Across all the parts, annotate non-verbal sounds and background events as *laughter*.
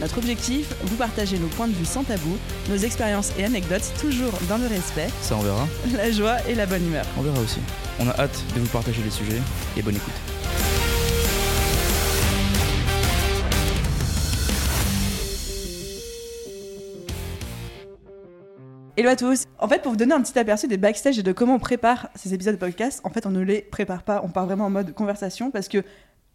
Notre objectif, vous partager nos points de vue sans tabou, nos expériences et anecdotes, toujours dans le respect, Ça on verra, la joie et la bonne humeur. on verra aussi. On a hâte de vous partager les sujets et bonne écoute. Hello à tous. En fait, pour vous donner un petit aperçu des backstage et de comment on prépare ces épisodes de podcast, en fait, on ne les prépare pas. On part vraiment en mode conversation parce que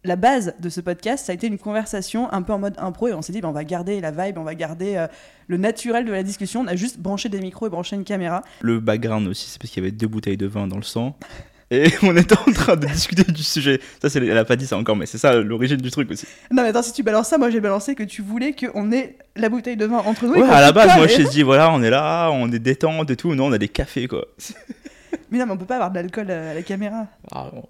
la base de ce podcast, ça a été une conversation un peu en mode impro et on s'est dit, bah, on va garder la vibe, on va garder euh, le naturel de la discussion. On a juste branché des micros et branché une caméra. Le background aussi, c'est parce qu'il y avait deux bouteilles de vin dans le sang. *laughs* Et on était en train de discuter du sujet. Ça, c'est, elle a pas dit ça encore, mais c'est ça l'origine du truc aussi. Non, mais attends, si tu balances ça, moi j'ai balancé que tu voulais qu'on ait la bouteille de vin entre nous. Ouais, à la se base, moi je t'ai dit, voilà, on est là, on est détente et tout. Non, on a des cafés quoi. *laughs* Mais non, mais on peut pas avoir de l'alcool euh, à la caméra. Ah, bon,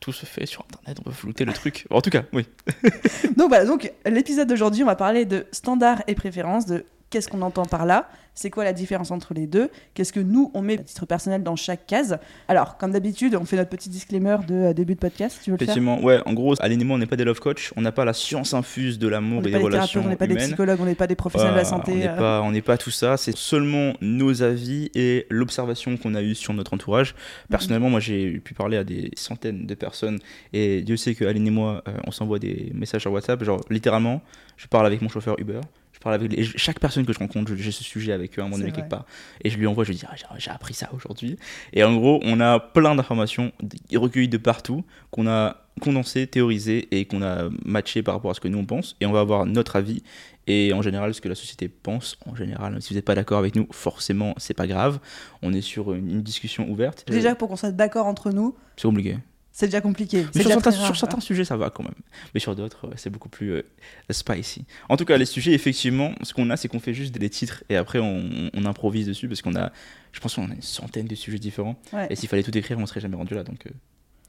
tout se fait sur internet, on peut flouter le truc. En tout cas, oui. *laughs* Donc voilà, donc l'épisode d'aujourd'hui, on va parler de standards et préférences, de qu'est-ce qu'on entend par là, c'est quoi la différence entre les deux, qu'est-ce que nous, on met à titre personnel dans chaque case? Alors, comme d'habitude, on fait notre petit disclaimer de euh, début de podcast, tu veux le faire? Effectivement, ouais, en gros, Aline et moi, on n'est pas des love coach, on n'a pas la science infuse de l'amour et des relations on n'est pas des psychologues, on n'est pas des professionnels de la Voilà, santé. on n'est euh. pas, pas tout ça, c'est seulement nos avis et l'observation qu'on a eue sur notre entourage. Personnellement, moi j'ai pu parler à des centaines de personnes et Dieu sait que Aline et moi, euh, on s'envoie des messages sur WhatsApp, genre littéralement, je parle avec mon chauffeur Uber. Parle avec les- chaque personne que je rencontre, j'ai ce sujet avec eux à un moment donné quelque part. Et je lui envoie, je lui dis, Ah, j'ai- appris ça aujourd'hui. Et en gros, on a plein d'informations recueillies de partout qu'on a condensées, théorisées et qu'on a matchées par rapport à ce que nous on pense. Et on va avoir notre avis et en général ce que la société pense. En général, si vous n'êtes pas d'accord avec nous, forcément, c'est pas grave. On est sur une, une discussion ouverte. Déjà, pour qu'on soit d'accord entre nous, c'est compliqué. C'est déjà compliqué. Mais sur déjà certains, très rare, sur certains sujets, ça va quand même. Mais sur d'autres, c'est beaucoup plus euh, spicy. En tout cas, les sujets, effectivement, ce qu'on a, c'est qu'on fait juste des titres et après on, on improvise dessus parce qu'on a, je pense qu'on a une centaine de sujets différents. Ouais. Et s'il fallait tout écrire, on serait jamais rendu là. Donc, euh,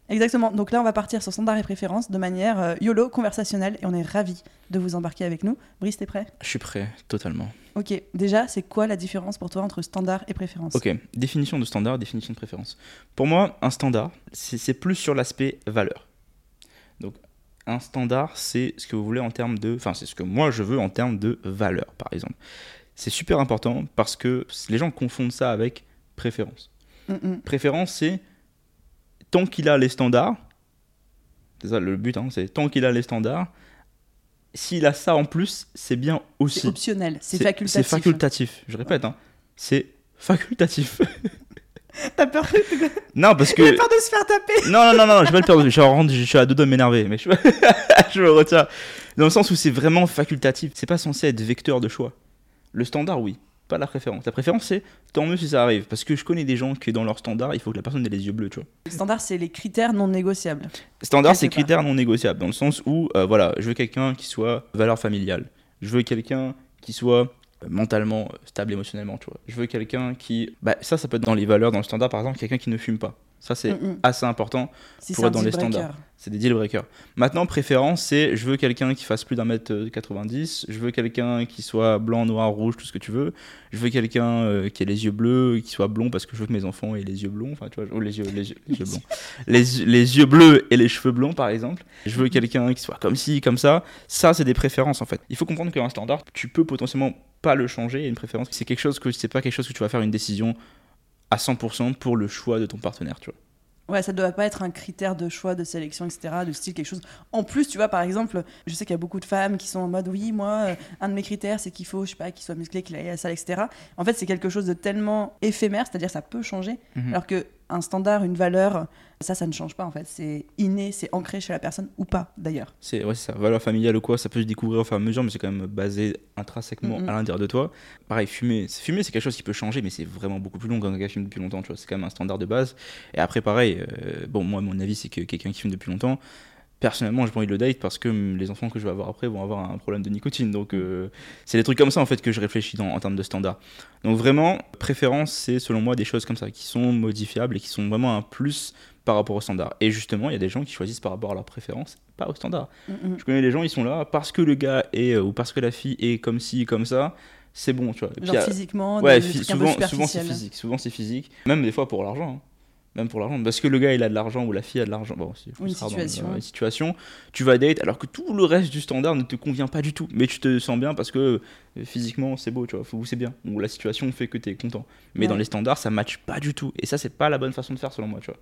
Exactement. Donc là, on va partir sur standards et préférences de manière euh, YOLO, conversationnelle, et on est ravis de vous embarquer avec nous. Brice, t'es prêt? Je suis prêt, totalement. Ok. Déjà, c'est quoi la différence pour toi entre standard et préférence? Ok, définition de standard, définition de préférence. Pour moi, un standard, c'est c'est plus sur l'aspect valeur. Donc, un standard, c'est ce que vous voulez en termes de. Enfin, c'est ce que moi je veux en termes de valeur, par exemple. C'est super important parce que les gens confondent ça avec préférence. Mm, mm. Préférence, c'est tant qu'il a les standards, c'est ça le but, hein, c'est tant qu'il a les standards, s'il a ça en plus, c'est bien aussi. C'est optionnel, c'est facultatif. C'est facultatif, je répète, hein, c'est facultatif. *laughs* T'as peur, non, parce que. peur de se faire taper Non, non, non, non, je vais pas le perdre. Je je suis à deux doigts de m'énerver, mais je, *laughs* je me retiens. Dans le sens où c'est vraiment facultatif. C'est pas censé être vecteur de choix. Le standard, oui. Pas la préférence. La préférence, c'est tant mieux si ça arrive. Parce que je connais des gens qui, dans leur standard, il faut que la personne ait les yeux bleus, tu vois. Le standard, c'est les critères non négociables. Standard, c'est critères non négociables. Dans le sens où, euh, voilà, je veux quelqu'un qui soit valeur familiale. Je veux quelqu'un qui soit euh, mentalement stable émotionnellement, tu vois. Je veux quelqu'un qui. Bah, ça, ça peut être dans les valeurs, dans le standard, par exemple, quelqu'un qui ne fume pas. Ça, c'est Mm, mm. assez important. Si pour être dans les breaker. standards. C'est des deal breakers. Maintenant, préférence, c'est je veux quelqu'un qui fasse plus d'un mètre euh, 90, je veux quelqu'un qui soit blanc, noir, rouge, tout ce que tu veux. Je veux quelqu'un euh, qui ait les yeux bleus, qui soit blond parce que je veux que mes enfants aient les yeux blonds, enfin tu vois, ou les yeux, les yeux, les yeux blonds. *laughs* Les, les yeux bleus et les cheveux blonds par exemple. Je veux quelqu'un qui soit comme ci, comme ça. Ça, c'est des préférences en fait. Il faut comprendre qu'un standard, tu peux potentiellement pas le changer. Et une préférence, c'est quelque chose que c'est pas quelque chose que tu vas faire une décision à 100% pour le choix de ton partenaire, tu vois. Ouais, ça doit pas être un critère de choix, de sélection, etc., de style, quelque chose. En plus, tu vois, par exemple, je sais qu'il y a beaucoup de femmes qui sont en mode, oui, moi, euh, un de mes critères, c'est qu'il faut, je sais pas, qu'il soit musclé, qu'il aille à la salle, etc. En fait, c'est quelque chose de tellement éphémère, c'est-à-dire ça peut changer, Mhm. alors que un standard, une valeur, ça, ça ne change pas, en fait. C'est inné, c'est ancré chez la personne, ou pas, d'ailleurs. C'est ouais, ça. Valeur familiale ou quoi, ça peut se découvrir au fur et à mesure, mais c'est quand même basé intrinsèquement Mhm. à l'intérieur de toi. Pareil, fumer, c'est- fumer c'est quelque chose qui peut changer, mais c'est vraiment beaucoup plus long qu'un gars qui fume depuis longtemps. Tu vois, c'est quand même un standard de base. Et après, pareil, euh, bon, moi, mon avis, c'est que quelqu'un qui fume depuis longtemps, personnellement, je pas envie de le date parce que les enfants que je vais avoir après vont avoir un problème de nicotine. Donc, euh, c'est des trucs comme ça en fait que je réfléchis dans, en termes de standards. Donc, vraiment, préférence, c'est selon moi des choses comme ça qui sont modifiables et qui sont vraiment un plus par rapport au standard. Et justement, il y a des gens qui choisissent par rapport à leur préférence, pas au standard. Mm. Je connais des gens, ils sont là parce que le gars est euh, ou parce que la fille est comme ci, comme ça. C'est bon, tu vois. Et Genre physiquement, Ouais, souvent, souvent c'est physique. Souvent c'est physique. Même des fois pour l'argent. hein. Même pour l'argent. Parce que le gars il a de l'argent ou la fille a de l'argent. Bon, c'est une dans situation. une situation. Tu vas date alors que tout le reste du standard ne te convient pas du tout. Mais tu te sens bien parce que euh, physiquement c'est beau, tu vois. C'est bien. Ou la situation fait que tu es content. Mais Ouais. dans les standards ça matche pas du tout. Et ça c'est pas la bonne façon de faire selon moi, tu vois.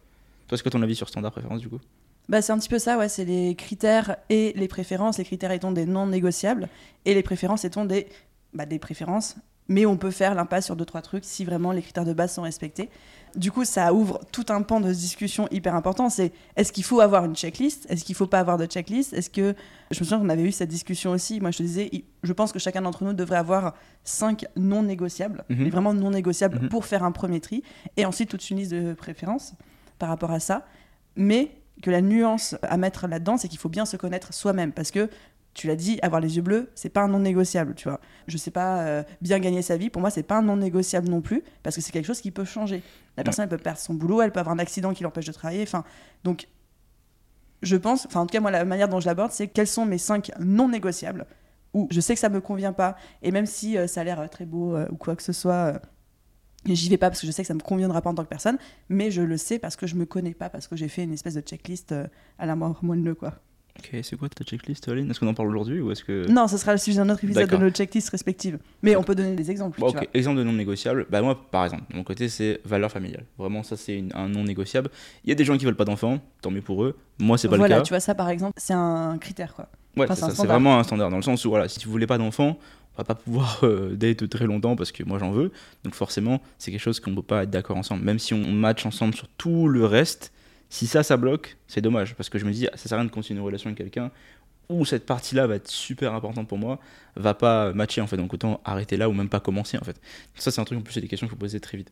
Toi, c'est quoi ton avis sur standard préférence du coup? Bah, c'est un petit peu ça, ouais. C'est les critères et les préférences. Les critères étant des non négociables et les préférences étant des, bah, des préférences. Mais on peut faire l'impasse sur deux, trois trucs si vraiment les critères de base sont respectés. Du coup, ça ouvre tout un pan de discussion hyper important. C'est est-ce qu'il faut avoir une checklist? Est-ce qu'il faut pas avoir de checklist? Est-ce que. Je me souviens qu'on avait eu cette discussion aussi. Moi, je te disais, je pense que chacun d'entre nous devrait avoir cinq non négociables, Mhm. mais vraiment non négociables Mhm. pour faire un premier tri. Et ensuite, toute une liste de préférences par rapport à ça. Mais que la nuance à mettre là-dedans, c'est qu'il faut bien se connaître soi-même. Parce que, tu l'as dit, avoir les yeux bleus, c'est pas un non négociable, tu vois. Je sais pas, euh, bien gagner sa vie, pour moi, c'est pas un non négociable non plus, parce que c'est quelque chose qui peut changer. La personne, elle peut perdre son boulot, elle peut avoir un accident qui l'empêche de travailler. Enfin, donc, je pense, enfin, en tout cas, moi, la manière dont je l'aborde, c'est quels sont mes cinq non négociables où je sais que ça me convient pas, et même si euh, ça a l'air euh, très beau ou quoi que ce soit, j'y vais pas parce que je sais que ça me conviendra pas en tant que personne, mais je le sais parce que je me connais pas, parce que j'ai fait une espèce de checklist à la mort moelleux, quoi. Ok, c'est quoi ta checklist, Aline Est-ce qu'on en parle aujourd'hui ou est-ce que. Non, ce sera le sujet d'un autre épisode de nos checklists respectives. Mais on peut donner des exemples. Bon, tu ok, exemple de non négociable. Bah, moi, par exemple, de mon côté, c'est valeur familiale. Vraiment, ça, c'est une- un non négociable. Il y a des gens qui veulent pas d'enfants, tant mieux pour eux. Moi, c'est pas voilà, le cas. tu vois, ça par exemple, c'est un critère, quoi. Ouais, Enfin, c'est c'est un ça, c'est standard. vraiment un standard dans le sens où voilà, si tu voulais pas d'enfants, on va pas pouvoir euh, *laughs* date très longtemps parce que moi j'en veux. Donc forcément, c'est quelque chose qu'on peut pas être d'accord ensemble. Même si on match ensemble sur tout le reste, si ça, ça bloque, c'est dommage parce que je me dis, ah, ça sert à rien de continuer une relation avec quelqu'un où cette partie-là va être super importante pour moi, va pas matcher en fait. Donc autant arrêter là ou même pas commencer en fait. Ça, c'est un truc en plus, c'est des questions qu'il faut poser très vite.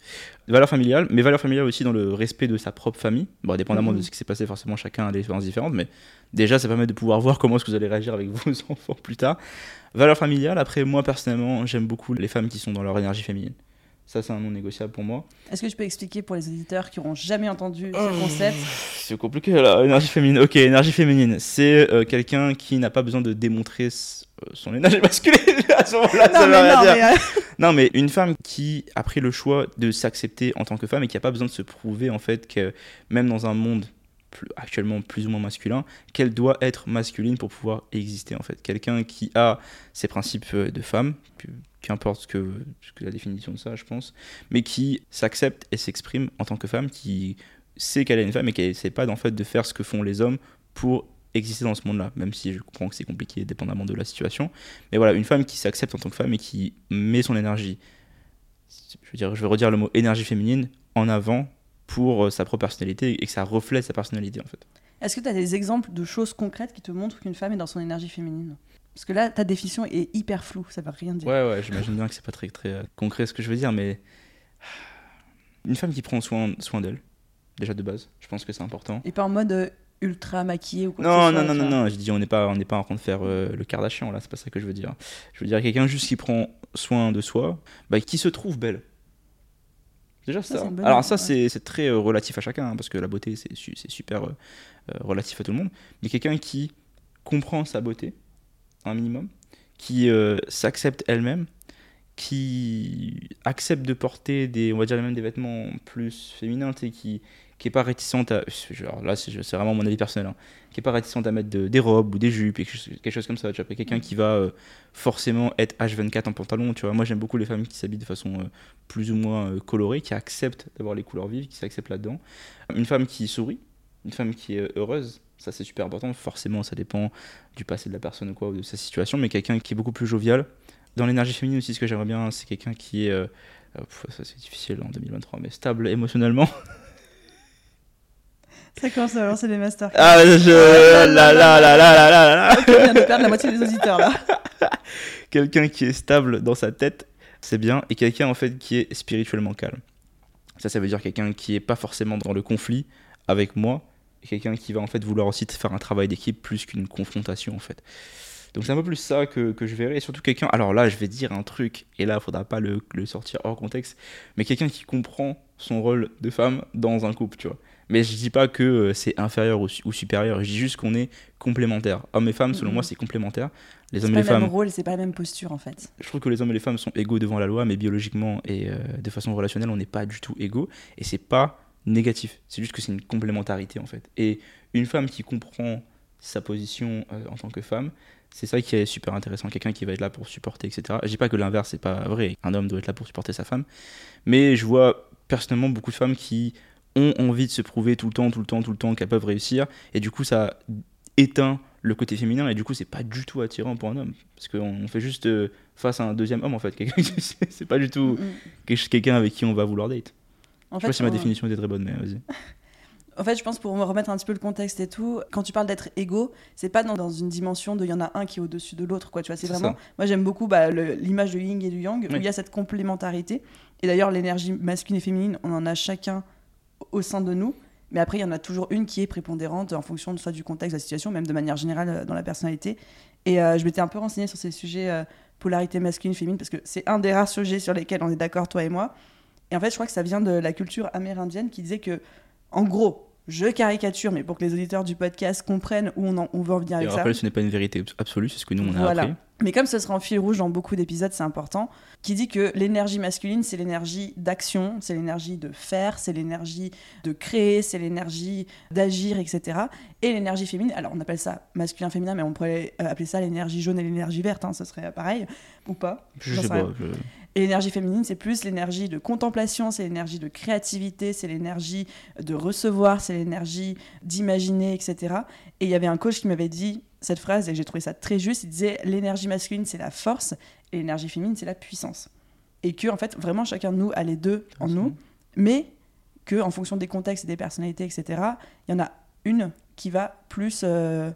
Valeurs familiales, mais valeurs familiales aussi dans le respect de sa propre famille. Bon, dépendamment de ce qui s'est passé, forcément, chacun a des expériences différentes, mais déjà, ça permet de pouvoir voir comment est-ce que vous allez réagir avec *laughs* vos enfants plus tard. Valeurs familiales, après, moi personnellement, j'aime beaucoup les femmes qui sont dans leur énergie féminine. Ça, c'est un non négociable pour moi. Est-ce que tu peux expliquer pour les auditeurs qui n'auront jamais entendu Oh. ce concept C'est compliqué là, énergie féminine. Ok, énergie féminine, c'est euh, quelqu'un qui n'a pas besoin de démontrer euh, son énergie *laughs* masculine. à ce moment-là, ça Non, veut mais rien non, dire. mais, euh, *laughs* Non, mais une femme qui a pris le choix de s'accepter en tant que femme et qui n'a pas besoin de se prouver, en fait, que même dans un monde actuellement plus ou moins masculin, qu'elle doit être masculine pour pouvoir exister, en fait. Quelqu'un qui a ses principes euh, de femme, qu'importe que, que la définition de ça, je pense, mais qui s'accepte et s'exprime en tant que femme, qui sait qu'elle est une femme et qui n'essaie pas, en fait, de faire ce que font les hommes pour exister dans ce monde-là, même si je comprends que c'est compliqué dépendamment de la situation. Mais voilà, une femme qui s'accepte en tant que femme et qui met son énergie, je veux dire, je vais redire le mot énergie féminine, en avant pour euh, sa propre personnalité et que ça reflète sa personnalité en fait. Est-ce que tu as des exemples de choses concrètes qui te montrent qu'une femme est dans son énergie féminine? Parce que là, ta définition est hyper floue, ça veut rien dire. Ouais, ouais, j'imagine bien que c'est pas très, très euh, concret ce que je veux dire, mais une femme qui prend soin, soin d'elle, déjà de base, je pense que c'est important. Et pas en mode euh, ultra maquillé ou quoi que Non, ce non, soit, non, non, vois. non, je dis on n'est pas, on pas en train de faire euh, le Kardashian là, c'est pas ça que je veux dire. Je veux dire quelqu'un juste qui prend soin de soi, bah, qui se trouve belle. Déjà Ça, ça. Alors ça ouais. c'est très euh, relatif à chacun hein, parce que la beauté c'est su- c'est super euh, euh, relatif à tout le monde. Mais quelqu'un qui comprend sa beauté un minimum, qui euh, s'accepte elle-même, qui accepte de porter des, on va dire même des vêtements plus féminins, tu sais, qui qui est pas réticente à, genre là c'est vraiment mon avis personnel, hein, qui est pas réticente à mettre de- des robes ou des jupes, quelque chose, quelque chose comme ça. Tu vois, quelqu'un qui va euh, forcément être H24 en pantalon. Tu vois, moi j'aime beaucoup les femmes qui s'habillent de façon euh, plus ou moins euh, colorée, qui acceptent d'avoir les couleurs vives, qui s'acceptent là-dedans. Une femme qui sourit, une femme qui est heureuse, ça c'est super important. Forcément, ça dépend du passé de la personne ou quoi, ou de sa situation, mais quelqu'un qui est beaucoup plus jovial. Dans l'énergie féminine aussi, ce que j'aimerais bien, c'est quelqu'un qui est, euh, euh, ça c'est difficile en 2023, mais stable émotionnellement. *laughs* Ça commence à lancer des masters. Ah, je... là, là, là, là, là, là, là. Ok, on vient de perdre la moitié des auditeurs là. *laughs* quelqu'un qui est stable dans sa tête, c'est bien, et quelqu'un en fait qui est spirituellement calme. Ça, ça veut dire quelqu'un qui est pas forcément dans le conflit avec moi, quelqu'un qui va en fait vouloir aussi faire un travail d'équipe plus qu'une confrontation en fait. Donc c'est un peu plus ça que, que je verrais, et surtout quelqu'un, alors là je vais dire un truc, et là il faudra pas le, le sortir hors contexte, mais quelqu'un qui comprend son rôle de femme dans un couple, tu vois. Mais je dis pas que euh, c'est inférieur ou, ou supérieur, je dis juste qu'on est complémentaires. Hommes et femmes, selon Mhm. moi, c'est complémentaire. Les C'est hommes pas et le les même femmes, rôle, c'est pas la même posture en fait. je trouve que les hommes et les femmes sont égaux devant la loi, mais biologiquement et euh, de façon relationnelle, on n'est pas du tout égaux. Et c'est pas négatif, c'est juste que c'est une complémentarité en fait. Et une femme qui comprend sa position euh, en tant que femme, c'est ça qui est super intéressant. Quelqu'un qui va être là pour supporter, etc. Je dis pas que l'inverse c'est pas vrai. Un homme doit être là pour supporter sa femme, mais je vois personnellement beaucoup de femmes qui ont envie de se prouver tout le temps, tout le temps, tout le temps qu'elles peuvent réussir, et du coup ça éteint le côté féminin et du coup c'est pas du tout attirant pour un homme parce qu'on fait juste euh, face à un deuxième homme en fait c'est pas du tout Mm. quelque- quelqu'un avec qui on va vouloir date En je sais pas si ma on- définition était très bonne mais vas-y En fait, je pense pour me remettre un petit peu le contexte et tout, quand tu parles d'être égaux, c'est pas dans, dans une dimension de il y en a un qui est au-dessus de l'autre, quoi. Tu vois, c'est vraiment. ça. Moi, j'aime beaucoup bah, l'image de yin et du yang, où il y a cette complémentarité. Et d'ailleurs, l'énergie masculine et féminine, on en a chacun au sein de nous. Mais après, il y en a toujours une qui est prépondérante en fonction de soit du contexte, de la situation, même de manière générale euh, dans la personnalité. Et euh, je m'étais un peu renseignée sur ces sujets euh, polarité masculine-féminine, parce que c'est un des rares sujets sur lesquels on est d'accord, toi et moi. Et en fait, je crois que ça vient de la culture amérindienne qui disait que, en gros, je caricature, mais pour que les auditeurs du podcast comprennent où on, en- on veut en venir avec ça. rappelle ce n'est pas une vérité abs- absolue c'est ce que nous on a Voilà. appris Mais comme ce sera en fil rouge dans beaucoup d'épisodes, c'est important, qui dit que l'énergie masculine, c'est l'énergie d'action, c'est l'énergie de faire, c'est l'énergie de créer, c'est l'énergie d'agir, etc. Et l'énergie féminine, alors on appelle ça masculin-féminin, mais on pourrait euh, appeler ça l'énergie jaune et l'énergie verte, hein, ce serait pareil, ou pas. je sais pas je- Et l'énergie féminine, c'est plus l'énergie de contemplation, c'est l'énergie de créativité, c'est l'énergie de recevoir, c'est l'énergie d'imaginer, etc. Et il y avait un coach qui m'avait dit cette phrase, et j'ai trouvé ça très juste, il disait l'énergie masculine, c'est la force, et l'énergie féminine, c'est la puissance. Et que, en fait, vraiment, chacun de nous a les deux en nous, mais que, en fonction des contextes et des personnalités, etc., il y en a une qui va plus... euh,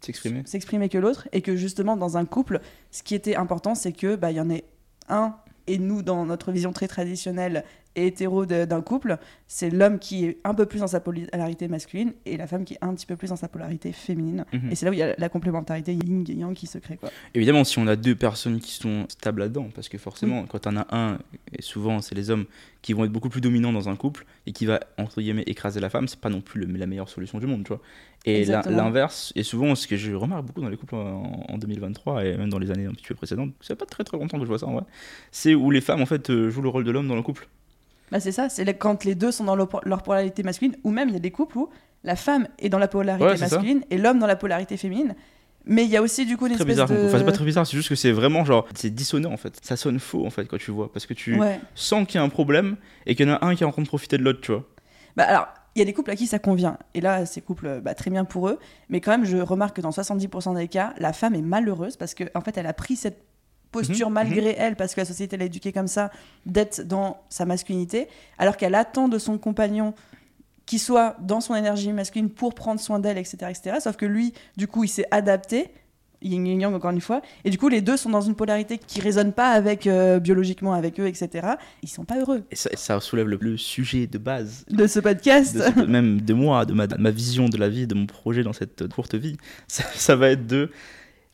s'exprimer que l'autre et que justement dans un couple ce qui était important c'est que bah il y en ait un et nous dans notre vision très traditionnelle et hétéro d'un couple c'est l'homme qui est un peu plus dans sa polarité masculine et la femme qui est un petit peu plus dans sa polarité féminine. Mhm. et c'est là où il y a la complémentarité yin et yang qui se crée quoi. Évidemment si on a deux personnes qui sont stables là-dedans parce que forcément quand on a un et souvent c'est les hommes qui vont être beaucoup plus dominants dans un couple et qui va entre guillemets écraser la femme c'est pas non plus le- la meilleure solution du monde tu vois. Et l'inverse et souvent ce que je remarque beaucoup dans les couples en, en 2023 et même dans les années un petit peu précédentes c'est pas très très longtemps que je vois ça en vrai c'est où les femmes en fait euh, jouent le rôle de l'homme dans le couple bah c'est ça c'est quand les deux sont dans leur polarité masculine ou même il y a des couples où la femme est dans la polarité Ouais, masculine et l'homme dans la polarité féminine mais il y a aussi du coup une très espèce bizarre de enfin c'est pas très bizarre c'est juste que c'est vraiment genre c'est dissonant en fait ça sonne faux en fait quand tu vois parce que tu ouais sens qu'il y a un problème et qu'il y en a un qui est en train de profiter de l'autre tu vois Bah alors, il y a des couples à qui ça convient. Et là, ces couples, bah, très bien pour eux. Mais quand même, je remarque que dans 70% des cas, la femme est malheureuse parce qu'en en fait, elle a pris cette posture Mhm, malgré elle, parce que la société l'a éduquée comme ça, d'être dans sa masculinité, alors qu'elle attend de son compagnon qu'il soit dans son énergie masculine pour prendre soin d'elle, etc., etc. Sauf que lui, du coup, il s'est adapté, yin yang encore une fois, et du coup, les deux sont dans une polarité qui résonne pas avec euh, biologiquement avec eux, etc. Ils sont pas heureux et ça, ça soulève le, le sujet de base de ce podcast. de ce- même de moi, de ma, ma vision de la vie, de mon projet dans cette courte vie, ça, ça va être de,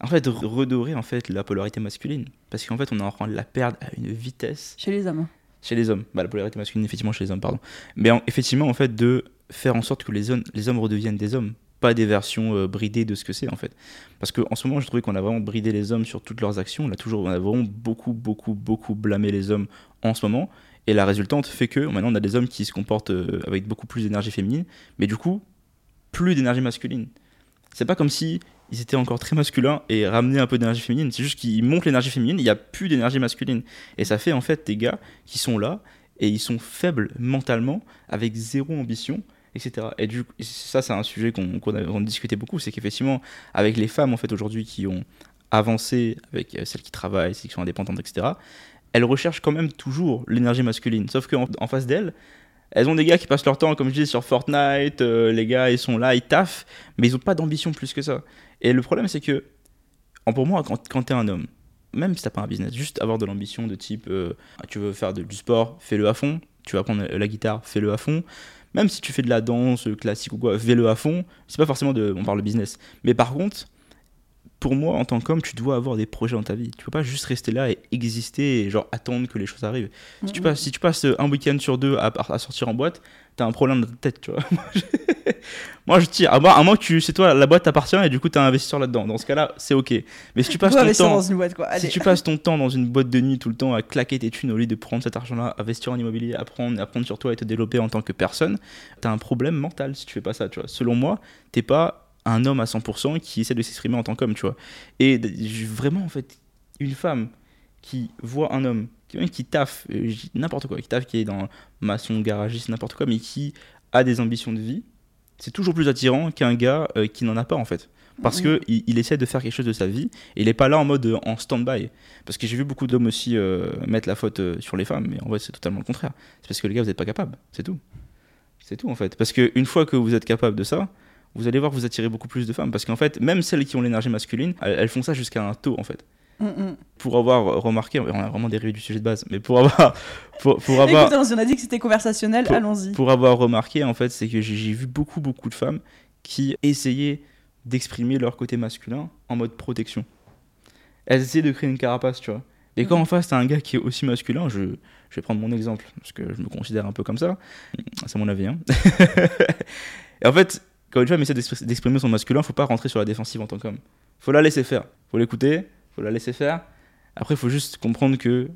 en fait, redorer en fait la polarité masculine, parce qu'en fait, on est en train de la perdre à une vitesse Chez les hommes. chez les hommes. Bah, la polarité masculine, effectivement, chez les hommes, pardon. Mais en- effectivement, en fait, de faire en sorte que les hommes, les hommes redeviennent des hommes, pas des versions euh, bridées de ce que c'est en fait. Parce qu'en ce moment, je trouvais qu'on a vraiment bridé les hommes sur toutes leurs actions. On a toujours, on a vraiment beaucoup, beaucoup, beaucoup blâmé les hommes en ce moment. Et la résultante fait que maintenant, on a des hommes qui se comportent euh, avec beaucoup plus d'énergie féminine, mais du coup, plus d'énergie masculine. C'est pas comme si ils étaient encore très masculins et ramenaient un peu d'énergie féminine. C'est juste qu'ils montent l'énergie féminine, il n'y a plus d'énergie masculine. Et ça fait en fait des gars qui sont là et ils sont faibles mentalement, avec zéro ambition, etc. Et ça, c'est un sujet qu'on a, on discutait beaucoup, c'est qu'effectivement, avec les femmes en fait aujourd'hui qui ont avancé, avec euh, celles qui travaillent, celles qui sont indépendantes, etc., elles recherchent quand même toujours l'énergie masculine. Sauf qu'en en face d'elles, elles ont des gars qui passent leur temps, comme je dis, sur Fortnite, euh, les gars, ils sont là, ils taffent, mais ils n'ont pas d'ambition plus que ça. Et le problème, c'est que, pour moi, quand, quand tu es un homme, même si t'as pas un business, juste avoir de l'ambition de type, euh, tu veux faire du sport, fais-le à fond, tu vas apprendre la guitare, fais-le à fond, Même si tu fais de la danse classique ou quoi, fais-le à fond. C'est pas forcément de. On parle de business. Mais par contre, pour moi, en tant qu'homme, tu dois avoir des projets dans ta vie. Tu peux pas juste rester là et exister et genre attendre que les choses arrivent. Si, tu, passes, si tu passes un week-end sur deux à, à sortir en boîte, t'as un problème dans ta tête, tu vois. *laughs* Moi, je- Moi, je tire. À moins, à tu, c'est toi, la boîte t'appartient et du coup, t'as un investisseur là-dedans. Dans ce cas-là, c'est ok. Mais si tu *laughs* passes ton temps. dans une boîte, quoi. Si tu passes ton temps dans une boîte de nuit tout le temps à claquer tes thunes au lieu de prendre cet argent-là, investir en immobilier, apprendre, apprendre sur toi et te développer en tant que personne, t'as un problème mental si tu fais pas ça, tu vois. Selon moi, t'es pas un homme à 100% qui essaie de s'exprimer en tant qu'homme, tu vois. Et vraiment, en fait, une femme qui voit un homme, quelqu'un qui taffe, euh, n'importe quoi, qui taffe, qui est dans maçon, garagiste, n'importe quoi, mais qui a des ambitions de vie, c'est toujours plus attirant qu'un gars euh, qui n'en a pas, en fait. Parce Mhm. que il, il essaie de faire quelque chose de sa vie et il est pas là en mode euh, en stand-by. Parce que j'ai vu beaucoup d'hommes aussi euh, mettre la faute sur les femmes, mais en vrai c'est totalement le contraire. C'est parce que les gars vous n'êtes pas capables, c'est tout. C'est tout en fait. Parce que une fois que vous êtes capable de ça, vous allez voir que vous attirez beaucoup plus de femmes. Parce qu'en fait, même celles qui ont l'énergie masculine, elles, elles font ça jusqu'à un taux en fait. Mm, mm. Pour avoir remarqué, on a vraiment dérivé du sujet de base, mais pour avoir, pour, pour avoir, Écoute, on a dit que c'était conversationnel, allons-y. pour avoir remarqué, en fait, c'est que j'ai vu beaucoup, beaucoup de femmes qui essayaient d'exprimer leur côté masculin en mode protection. Elles essayaient de créer une carapace, tu vois. Et quand Mhm. en face, t'as un gars qui est aussi masculin, je, je vais prendre mon exemple, parce que je me considère un peu comme ça. C'est mon avis, hein. *laughs* Et en fait, quand une femme essaie d'expr- d'exprimer son masculin, faut pas rentrer sur la défensive en tant qu'homme. Faut la laisser faire. Faut l'écouter, faut la laisser faire. Après, faut juste comprendre que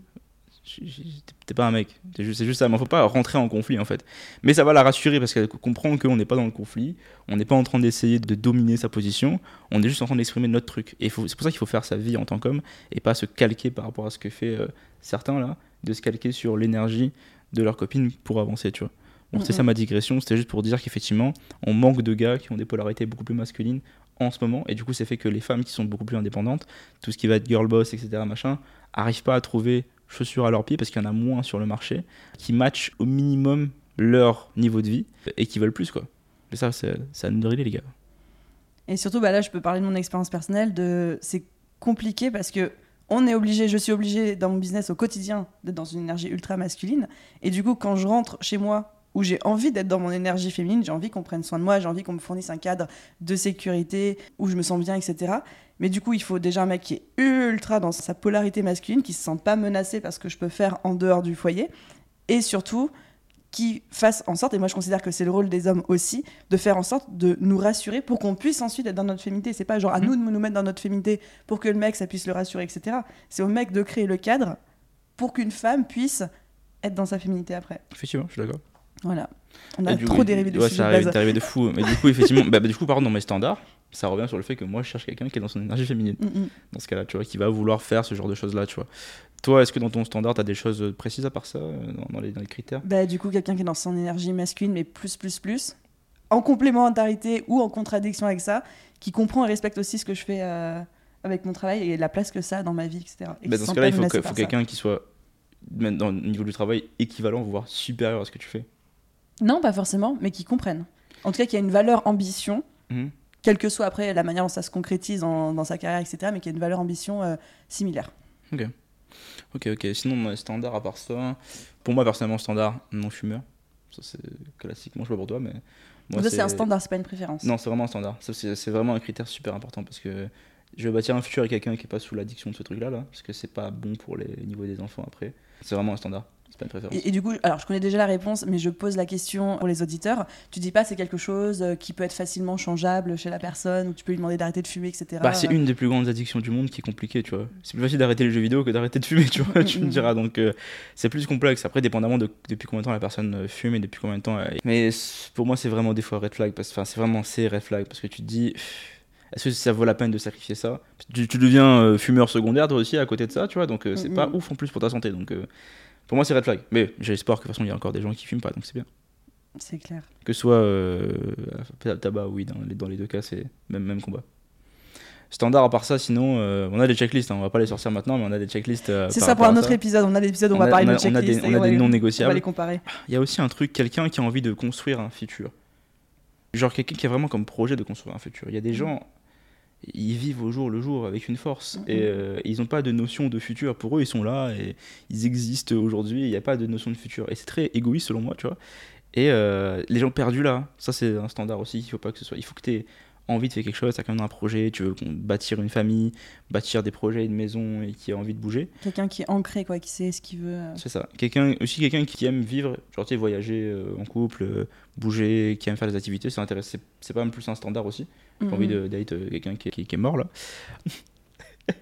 t'es pas un mec. C'est juste, ça. Mais faut pas rentrer en conflit, en fait. Mais ça va la rassurer parce qu'elle comprend qu'on n'est pas dans le conflit. On n'est pas en train d'essayer de dominer sa position. On est juste en train d'exprimer notre truc. Et c'est pour ça qu'il faut faire sa vie en tant qu'homme et pas se calquer par rapport à ce que fait euh, certains là, de se calquer sur l'énergie de leur copine pour avancer, tu vois. Bon, c'est ça ma digression. C'était juste pour dire qu'effectivement, on manque de gars qui ont des polarités beaucoup plus masculines en ce moment. Et du coup, c'est fait que les femmes qui sont beaucoup plus indépendantes, tout ce qui va être girl boss, etc., machin, arrivent pas à trouver chaussures à leurs pieds parce qu'il y en a moins sur le marché qui matchent au minimum leur niveau de vie et qui veulent plus, quoi. Mais ça, c'est à nous de les gars. Et surtout, bah là, je peux parler de mon expérience personnelle. De... C'est compliqué parce que on est obligé, je suis obligé dans mon business au quotidien d'être dans une énergie ultra masculine. Et du coup, quand je rentre chez moi où j'ai envie d'être dans mon énergie féminine, j'ai envie qu'on prenne soin de moi, j'ai envie qu'on me fournisse un cadre de sécurité où je me sens bien, etc. Mais du coup, il faut déjà un mec qui est ultra dans sa polarité masculine, qui se sente pas menacé parce que je peux faire en dehors du foyer. Et surtout, qui fasse en sorte, et moi je considère que c'est le rôle des hommes aussi, de faire en sorte de nous rassurer pour qu'on puisse ensuite être dans notre féminité. C'est pas genre à Mhm. nous de nous mettre dans notre féminité pour que le mec ça puisse le rassurer, etc. C'est au mec de créer le cadre pour qu'une femme puisse être dans sa féminité après. Effectivement, je suis d'accord. Voilà. On a Et du trop coup, dérivé du ouais, sujet ça de arrive, base. t'es arrivé de fou. Mais du coup, effectivement, bah, bah, du coup, par contre, dans mes standards, ça revient sur le fait que moi, je cherche quelqu'un qui est dans son énergie féminine. Mm, mm. Dans ce cas-là, tu vois, qui va vouloir faire ce genre de choses-là, tu vois. Toi, est-ce que dans ton standard, t'as des choses précises à part ça, euh, dans, dans les, dans les critères? Bah, du coup, quelqu'un qui est dans son énergie masculine, mais plus, plus, plus, en complémentarité ou en contradiction avec ça, qui comprend et respecte aussi ce que je fais euh, avec mon travail et la place que ça a dans ma vie, etc. Et Bah, Dans ce cas-là, il faut, que- faut quelqu'un qui soit, même dans le niveau du travail, équivalent, voire supérieur à ce que tu fais. Non, pas forcément, mais qui comprennent. En tout cas, qui a une valeur ambition, Mhm. quelle que soit après la manière dont ça se concrétise en- dans sa carrière, etc., mais qui a une valeur ambition euh, similaire. Ok, ok. Sinon, dans les standards, à part ça, pour moi, personnellement, standard, non fumeur. Ça, c'est classique. Moi, je sais pas pour toi, mais. Moi, ça, c'est un standard, c'est pas une préférence. Non, c'est vraiment un standard. Ça, C'est c'est vraiment un critère super important parce que je vais bâtir un futur avec quelqu'un qui est pas sous l'addiction de ce truc-là, là, parce que c'est pas bon pour les niveaux des enfants après. C'est vraiment un standard. C'est. Et, et du coup, alors je connais déjà la réponse, mais je pose la question pour les auditeurs. Tu dis pas c'est quelque chose euh, qui peut être facilement changeable chez la personne, ou tu peux lui demander d'arrêter de fumer, etc. Bah, c'est une des plus grandes addictions du monde qui est compliquée, tu vois. C'est plus facile d'arrêter les jeux vidéo que d'arrêter de fumer, tu vois, tu me diras. Donc, euh, c'est plus complexe. Après, dépendamment de depuis combien de temps la personne euh, fume et depuis combien de temps. elle- Mais pour moi, c'est vraiment des fois red flag. Parce... Enfin, c'est vraiment ces red flag. Parce que tu te dis, est-ce que ça vaut la peine de sacrifier ça? Tu, tu deviens euh, fumeur secondaire, toi aussi, à côté de ça, tu vois. Donc, euh, c'est pas ouf en plus pour ta santé. Donc, euh, pour moi, c'est red flag. Mais j'ai espoir que de toute façon, il y a encore des gens qui fument pas. Donc, c'est bien. C'est clair. Que ce soit euh, tabac ou weed, hein, les- dans les deux cas, c'est même, même combat. Standard à part ça, sinon, euh, on a des checklists, hein, on va pas les sortir maintenant, mais on a des checklists. euh, c'est ça pour un autre ça. épisode. On a l'épisode où on, On va a- parler on a- de on a des- on a des non On va négociables. les comparer. Il y a aussi un truc, quelqu'un qui a envie de construire un futur. Genre quelqu'un qui a vraiment comme projet de construire un futur. Il y a des gens, ils vivent au jour le jour avec une force et euh, ils n'ont pas de notion de futur. Pour eux, ils sont là et ils existent aujourd'hui. Il n'y a pas de notion de futur. Et c'est très égoïste selon moi, tu vois. Et euh, les gens perdus là, ça c'est un standard aussi, il faut pas que ce soit. Il faut que tu aies envie de faire quelque chose, tu as quand même un projet, tu veux bâtir une famille, bâtir des projets, une maison et qui a envie de bouger. Quelqu'un qui est ancré, quoi, qui sait ce qu'il veut. euh. C'est ça. Quelqu'un, aussi quelqu'un qui aime vivre, genre tu sais, voyager en couple, bouger, qui aime faire des activités, c'est intéressant. C'est pas même plus un standard aussi. J'ai pas envie Mhm. de date quelqu'un qui, qui- qui est mort là. *laughs*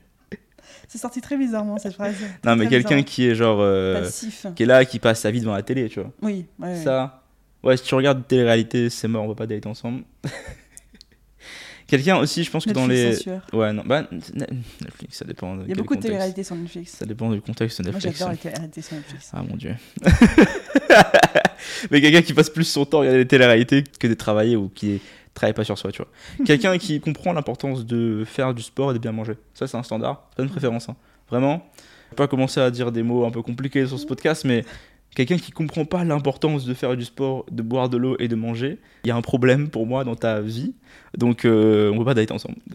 C'est sorti très bizarrement cette phrase. Non, mais quelqu'un qui est genre. euh, Passif. qui est là, qui passe sa vie devant la télé, tu vois. Oui, ouais. Ça, ouais, si tu regardes télé-réalité, c'est mort, on va pas date ensemble. *laughs* Quelqu'un aussi, je pense que dans les. sûr. Ouais, non, bah, Net- Netflix, ça dépend. Il y a beaucoup de télé-réalité sur Netflix. Ça dépend du contexte de Moi, Netflix. j'adore les télé-réalités sur Netflix. Ah mon dieu. *laughs* Mais quelqu'un qui passe plus son temps à regarder les télé-réalités que de travailler ou qui travaille pas sur soi, tu vois. *laughs* Quelqu'un qui comprend l'importance de faire du sport et de bien manger. Ça, c'est un standard. C'est pas une préférence. hein. Vraiment. Je vais pas commencer à dire des mots un peu compliqués sur ce podcast, mais quelqu'un qui comprend pas l'importance de faire du sport, de boire de l'eau et de manger, il y a un problème pour moi dans ta vie. Donc, euh, on peut pas date ensemble. *laughs*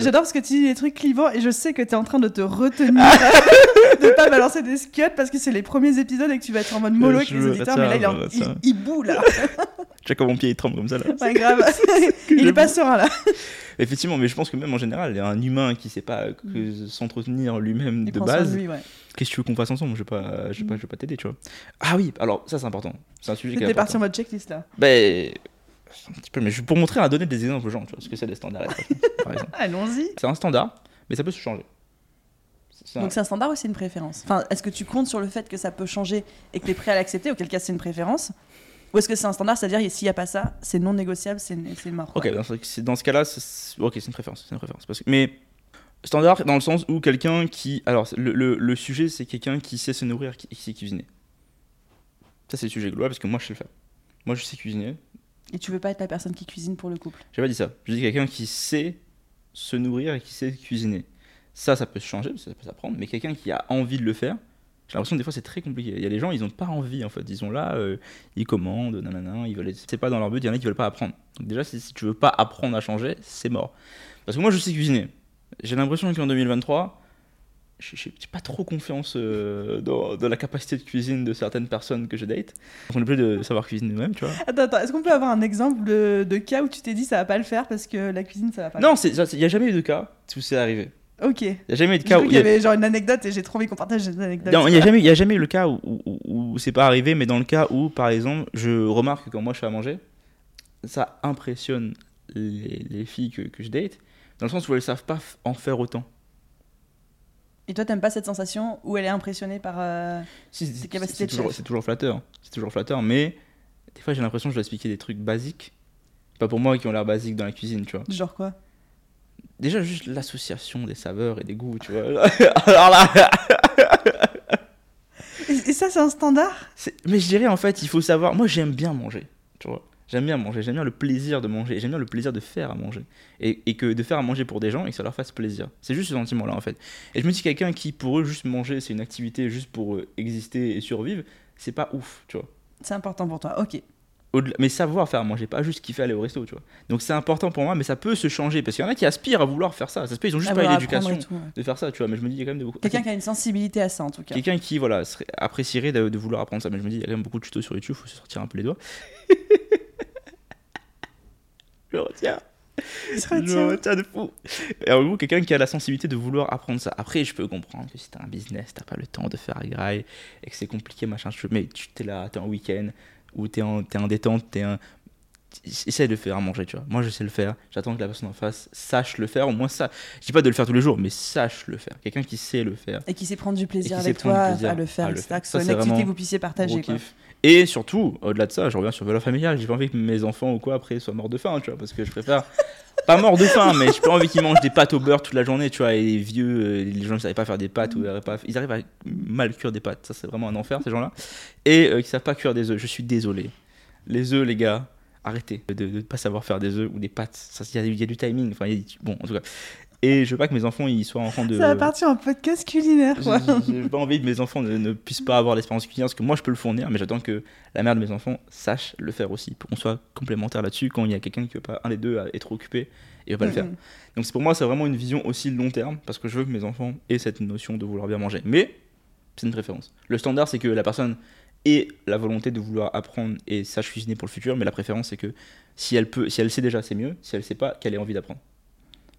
J'adore parce que tu dis des trucs clivants et je sais que tu es en train de te retenir *laughs* de pas balancer des scuds parce que c'est les premiers épisodes et que tu vas être en mode mollo avec Je les auditeurs, mais là il, en- boue là. Tu vois comme mon pied il tremble comme ça là. *laughs* Ouais, grave. il est pas serein là. Effectivement, mais je pense que même en général, il y a un humain qui sait pas que s'entretenir lui-même Mm. De base. de lui, ouais. Qu'est-ce que tu veux qu'on fasse ensemble? Je vais pas, je vais pas, je vais pas t'aider, tu vois. Ah oui, alors ça c'est important. C'est un sujet qui est parti en mode checklist là. Ben, un petit peu, mais je pour montrer à donner des exemples aux gens, tu vois, ce que c'est les standards. exemple. *laughs* Allons-y. C'est un standard, mais ça peut se changer. Un- Donc c'est un standard ou c'est une préférence? Enfin, est-ce que tu comptes sur le fait que ça peut changer et que tu es prêt à l'accepter, auquel cas c'est une préférence? Ou est-ce que c'est un standard, c'est-à-dire s'il n'y a pas ça, c'est non négociable, c'est mort. Ok, dans ce, cas-là, c'est- ok, c'est une préférence, c'est une préférence. Parce que, mais standard dans le sens où quelqu'un qui, alors le, le- le sujet c'est quelqu'un qui sait se nourrir, qui, qui sait cuisiner. Ça c'est le sujet global parce que moi je sais le faire. Moi je sais cuisiner. Et tu veux pas être la personne qui cuisine pour le couple? J'ai pas dit ça. Je dis quelqu'un qui sait se nourrir et qui sait cuisiner. Ça, ça peut se changer, ça peut s'apprendre, mais quelqu'un qui a envie de le faire, j'ai l'impression que des fois c'est très compliqué. Il y a des gens, ils ont pas envie en fait. Ils sont là, euh, ils commandent, nanana, ils veulent. C'est pas dans leur but, il y en a qui veulent pas apprendre. Donc déjà, si tu veux pas apprendre à changer, c'est mort. Parce que moi, je sais cuisiner. J'ai l'impression qu'en 2023, j'ai pas trop confiance euh, dans, dans la capacité de cuisine de certaines personnes que je date. On est plus de savoir cuisiner nous-mêmes, tu vois. Attends, attends, est-ce qu'on peut avoir un exemple de, de cas où tu t'es dit ça va pas le faire parce que la cuisine ça va pas Non, il n'y a jamais eu de cas où c'est arrivé. le Ok. Il n'y a jamais eu de cas où. il y avait genre une anecdote et j'ai trop envie qu'on partage cette anecdote. Non, il n'y a, jamais- y a jamais eu le cas où, où, où c'est pas arrivé, mais dans le cas où, par exemple, je remarque que quand moi je fais à manger, ça impressionne les, les filles que, que je date, dans le sens où elles savent pas en faire autant. Et toi, t'aimes pas cette sensation où elle est impressionnée par. euh, Si, c'est capacités c'est de toujours, c'est toujours flatteur, c'est toujours flatteur, mais des fois j'ai l'impression que je dois expliquer des trucs basiques, pas pour moi qui ont l'air basiques dans la cuisine, tu vois. Genre quoi? Déjà juste l'association des saveurs et des goûts, tu vois. *laughs* Alors là, et, ça, c'est un standard? Mais je dirais en fait, il faut savoir. Moi, j'aime bien manger, tu vois. J'aime bien manger, j'aime bien le plaisir de manger, j'aime bien le plaisir de faire à manger. Et, et que de faire à manger pour des gens et que ça leur fasse plaisir. C'est juste ce sentiment-là en fait. Et je me dis, quelqu'un qui pour eux, juste manger, c'est une activité juste pour euh, exister et survivre, c'est pas ouf, tu vois. C'est important pour toi, ok. Mais savoir faire à manger, pas juste kiffer aller au resto, tu vois. Donc c'est important pour moi, mais ça peut se changer parce qu'il y en a qui aspirent à vouloir faire ça. Ça se peut, ils ont juste À pas eu l'éducation ouais. de faire ça, tu vois. Mais je me dis, il y a quand même de beaucoup. Quelqu'un qui a une sensibilité à ça, en tout cas. Quelqu'un qui voilà, serait- apprécierait de, de vouloir apprendre ça. Mais je me dis, il y a quand même beaucoup de tutos sur YouTube, faut se sortir un peu les doigts. *laughs* je retiens. Il se Je retient. retiens de fou. Et en gros, quelqu'un qui a la sensibilité de vouloir apprendre ça. Après, je peux comprendre que si t'as un business, t'as pas le temps de faire un graille et que c'est compliqué, machin. je- Mais tu t'es là, t'es en week-end ou t'es en, t'es en détente, t'es un. Essaye de faire à manger, tu vois. Moi, je sais le faire. J'attends que la personne en face sache le faire. Au moins, ça. Je dis pas de le faire tous les jours, mais sache le faire. Quelqu'un qui sait le faire. Et qui sait prendre du plaisir avec toi plaisir à le faire, à le faire. Que soit une activité que vous puissiez partager. Quoi. Et surtout, au-delà de ça, je reviens sur vélo familial. J'ai pas envie que mes enfants ou quoi après soient morts de faim, tu vois, parce que je préfère *laughs* pas morts de faim, mais j'ai pas envie qu'ils mangent des pâtes au beurre toute la journée, tu vois. Et les vieux, euh, les gens qui savaient pas faire des pâtes ou ils arrivent, pas- ils arrivent à mal cuire des pâtes. Ça, c'est vraiment un enfer ces gens-là. Et euh, qui savent pas cuire des œufs. Je suis désolé. Les œufs, les gars, arrêtez de ne pas savoir faire des œufs ou des pâtes. Il y, a- il y a du timing. Enfin, y a- bon, en tout cas. Et je veux pas que mes enfants ils soient en train de. Ça va partir en podcast culinaire, quoi. J'ai pas envie que mes enfants ne, ne puissent pas avoir l'expérience culinaire parce que moi je peux le fournir, mais j'attends que la mère de mes enfants sache le faire aussi pour qu'on soit complémentaire là-dessus quand il y a quelqu'un qui veut pas, un des deux trop occupé et veut pas le faire. Donc c'est pour moi c'est vraiment une vision aussi long terme parce que je veux que mes enfants aient cette notion de vouloir bien manger. Mais c'est une préférence. Le standard c'est que la personne et la volonté de vouloir apprendre et sache cuisiner pour le futur. Mais la préférence, c'est que si elle peut, si elle sait déjà, c'est mieux. Si elle sait pas, qu'elle ait envie d'apprendre.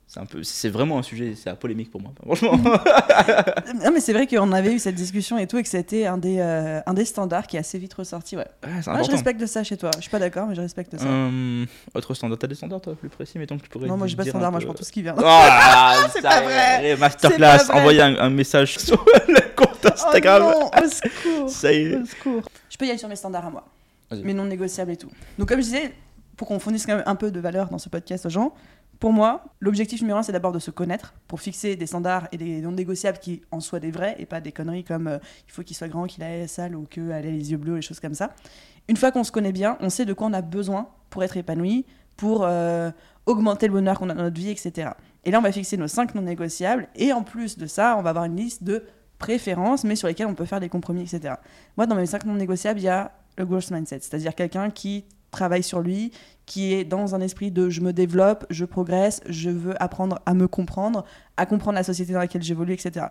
C'est un peu, c'est vraiment un sujet, c'est un polémique pour moi. *laughs* Franchement. *laughs* Non, mais c'est vrai qu'on avait eu cette discussion et tout, et que c'était un, des, euh, un des standards qui est assez vite ressorti. Ouais. Ouais, c'est Ah, je respecte ça chez toi. Je suis pas d'accord, mais je respecte ça. Hum, autre standard, t'as des standards toi plus précis, mettons que tu pourrais. non, moi j'ai pas de standard, moi je prends tout ce qui vient. *laughs* Oh C'est pas vrai. Masterclass, envoyez un, un message sur le compte Instagram. Oh non, au secours. ça y est. Au secours. Je peux y aller sur mes standards à moi. Mes non négociables et tout. Donc, comme je disais, pour qu'on fournisse quand même un peu de valeur dans ce podcast aux gens, pour moi, l'objectif numéro un, c'est d'abord de se connaître pour fixer des standards et des non négociables qui en soient des vrais et pas des conneries comme euh, il faut qu'il soit grand, qu'il ait sale ou qu'il ait les yeux bleus, les choses comme ça. Une fois qu'on se connaît bien, on sait de quoi on a besoin pour être épanoui, pour euh, augmenter le bonheur qu'on a dans notre vie, etc. Et là, on va fixer nos cinq non négociables et en plus de ça, on va avoir une liste de préférences, mais sur lesquelles on peut faire des compromis, etc. Moi, dans mes cinq non négociables, il y a le growth mindset, c'est-à-dire quelqu'un qui travaille sur lui, qui est dans un esprit de je me développe, je progresse, je veux apprendre à me comprendre, à comprendre la société dans laquelle j'évolue, etc.